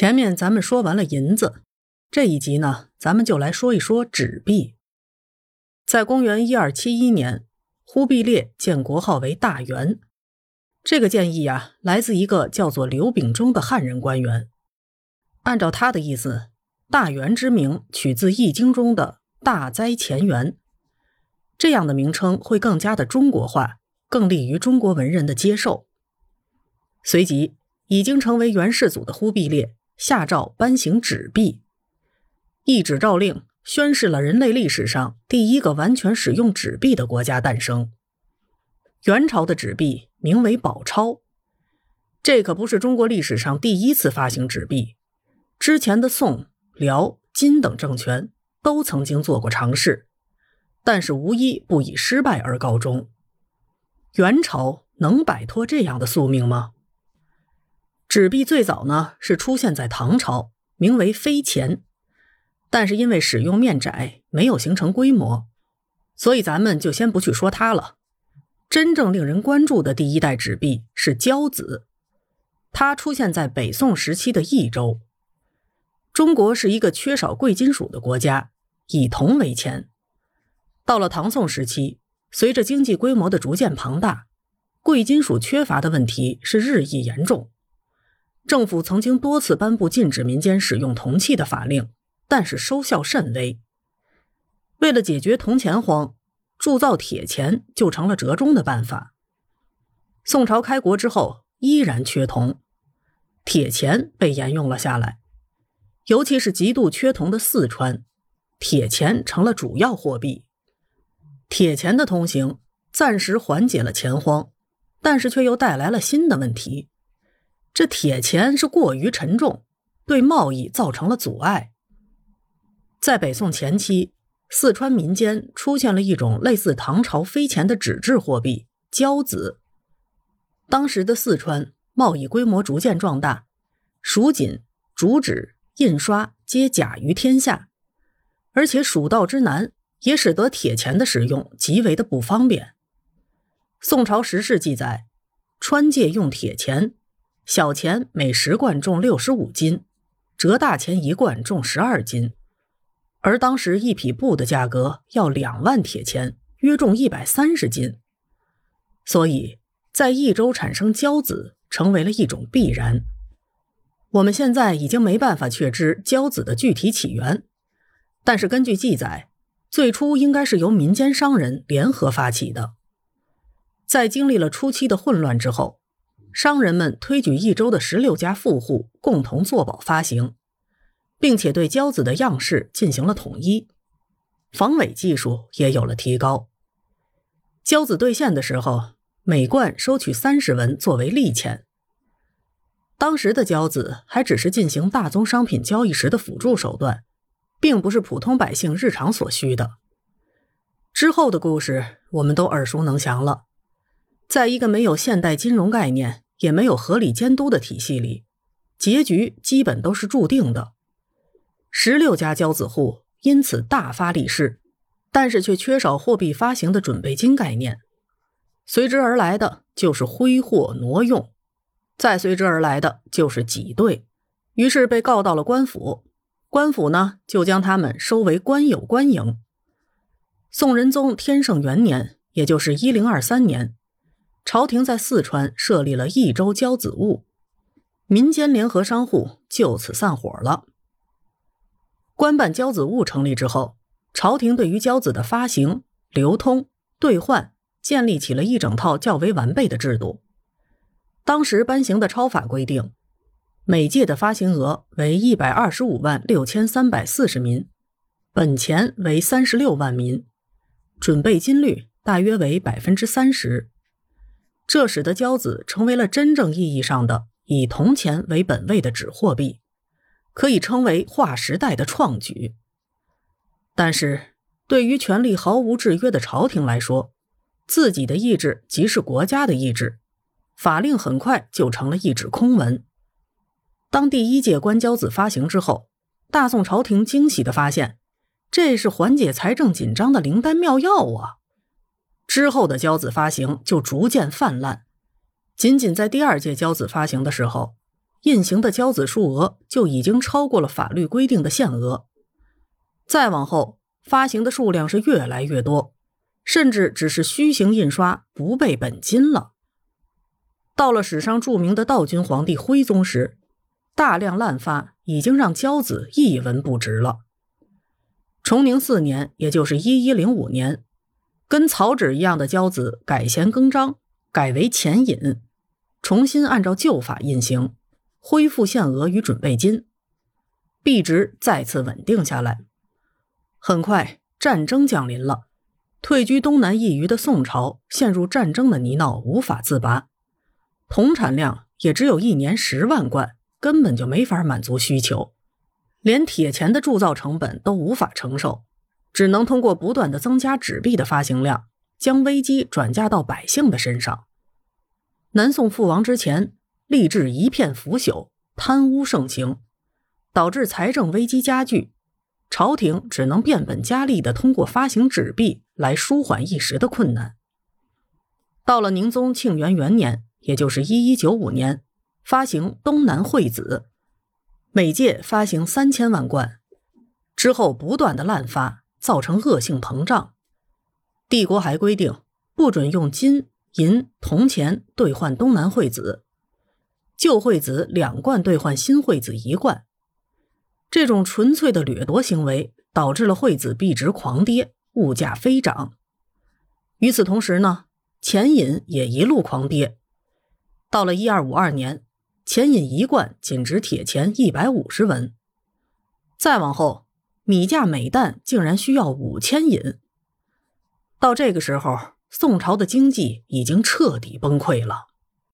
前面咱们说完了银子，这一集呢，咱们就来说一说纸币。在公元一二七一年，忽必烈建国号为大元。这个建议呀，来自一个叫做刘秉忠的汉人官员。按照他的意思，大元之名取自《易经》中的大灾前元，这样的名称会更加的中国化，更利于中国文人的接受。随即，已经成为元世祖的忽必烈。下诏颁行纸币，一纸诏令宣示了人类历史上第一个完全使用纸币的国家诞生。元朝的纸币名为宝钞，这可不是中国历史上第一次发行纸币，之前的宋、辽、金等政权都曾经做过尝试，但是无一不以失败而告终。元朝能摆脱这样的宿命吗？纸币最早呢是出现在唐朝，名为飞钱，但是因为使用面窄，没有形成规模，所以咱们就先不去说它了。真正令人关注的第一代纸币是交子，它出现在北宋时期的益州。中国是一个缺少贵金属的国家，以铜为钱。到了唐宋时期，随着经济规模的逐渐庞大，贵金属缺乏的问题是日益严重。政府曾经多次颁布禁止民间使用铜器的法令，但是收效甚微。为了解决铜钱荒，铸造铁钱就成了折中的办法。宋朝开国之后，依然缺铜，铁钱被沿用了下来。尤其是极度缺铜的四川，铁钱成了主要货币。铁钱的通行暂时缓解了钱荒，但是却又带来了新的问题。这铁钱是过于沉重，对贸易造成了阻碍。在北宋前期，四川民间出现了一种类似唐朝飞钱的纸质货币——交子。当时的四川贸易规模逐渐壮大，蜀锦、竹纸、印刷皆甲于天下，而且蜀道之难也使得铁钱的使用极为的不方便。宋朝时事记载，川界用铁钱。小钱每十贯重六十五斤，折大钱一贯重十二斤，而当时一匹布的价格要两万铁钱，约重一百三十斤，所以在益州产生交子成为了一种必然。我们现在已经没办法确知交子的具体起源，但是根据记载，最初应该是由民间商人联合发起的，在经历了初期的混乱之后。商人们推举益州的十六家富户共同作保发行，并且对交子的样式进行了统一，防伪技术也有了提高。交子兑现的时候，每贯收取三十文作为利钱。当时的交子还只是进行大宗商品交易时的辅助手段，并不是普通百姓日常所需的。之后的故事我们都耳熟能详了。在一个没有现代金融概念，也没有合理监督的体系里，结局基本都是注定的。十六家交子户因此大发利市，但是却缺少货币发行的准备金概念，随之而来的就是挥霍挪用，再随之而来的就是挤兑，于是被告到了官府，官府呢就将他们收为官有官营。宋仁宗天圣元年，也就是一零二三年。朝廷在四川设立了益州交子务，民间联合商户就此散伙了。官办交子务成立之后，朝廷对于交子的发行、流通、兑换建立起了一整套较为完备的制度。当时颁行的钞法规定，每届的发行额为一百二十五万六千三百四十民，本钱为三十六万民，准备金率大约为百分之三十。这使得交子成为了真正意义上的以铜钱为本位的纸货币，可以称为划时代的创举。但是，对于权力毫无制约的朝廷来说，自己的意志即是国家的意志，法令很快就成了一纸空文。当第一届官交子发行之后，大宋朝廷惊喜地发现，这是缓解财政紧张的灵丹妙药啊！之后的交子发行就逐渐泛滥，仅仅在第二届交子发行的时候，印行的交子数额就已经超过了法律规定的限额。再往后，发行的数量是越来越多，甚至只是虚行印刷，不备本金了。到了史上著名的道君皇帝徽宗时，大量滥发已经让交子一文不值了。崇宁四年，也就是一一零五年，跟草纸一样的交子改弦更张，改为钱引，重新按照旧法印行，恢复限额与准备金，币值再次稳定下来。很快，战争降临了，退居东南一隅的宋朝陷入战争的泥淖，无法自拔，铜产量也只有一年十万贯，根本就没法满足需求。连铁钱的铸造成本都无法承受，只能通过不断的增加纸币的发行量，将危机转嫁到百姓的身上。南宋覆亡之前，吏治一片腐朽，贪污盛行，导致财政危机加剧，朝廷只能变本加厉的通过发行纸币来舒缓一时的困难。到了宁宗庆元元年，也就是一一九五年，发行东南会子。每届发行三千万贯，之后不断的滥发，造成恶性膨胀。帝国还规定不准用金银铜钱兑换东南惠子，旧惠子两贯兑换新惠子一贯。这种纯粹的掠夺行为，导致了惠子币值狂跌，物价飞涨。与此同时呢，钱银也一路狂跌。到了一二五二年。钱银一贯仅值铁钱一百五十文，再往后，米价每担竟然需要五千银。到这个时候，宋朝的经济已经彻底崩溃了。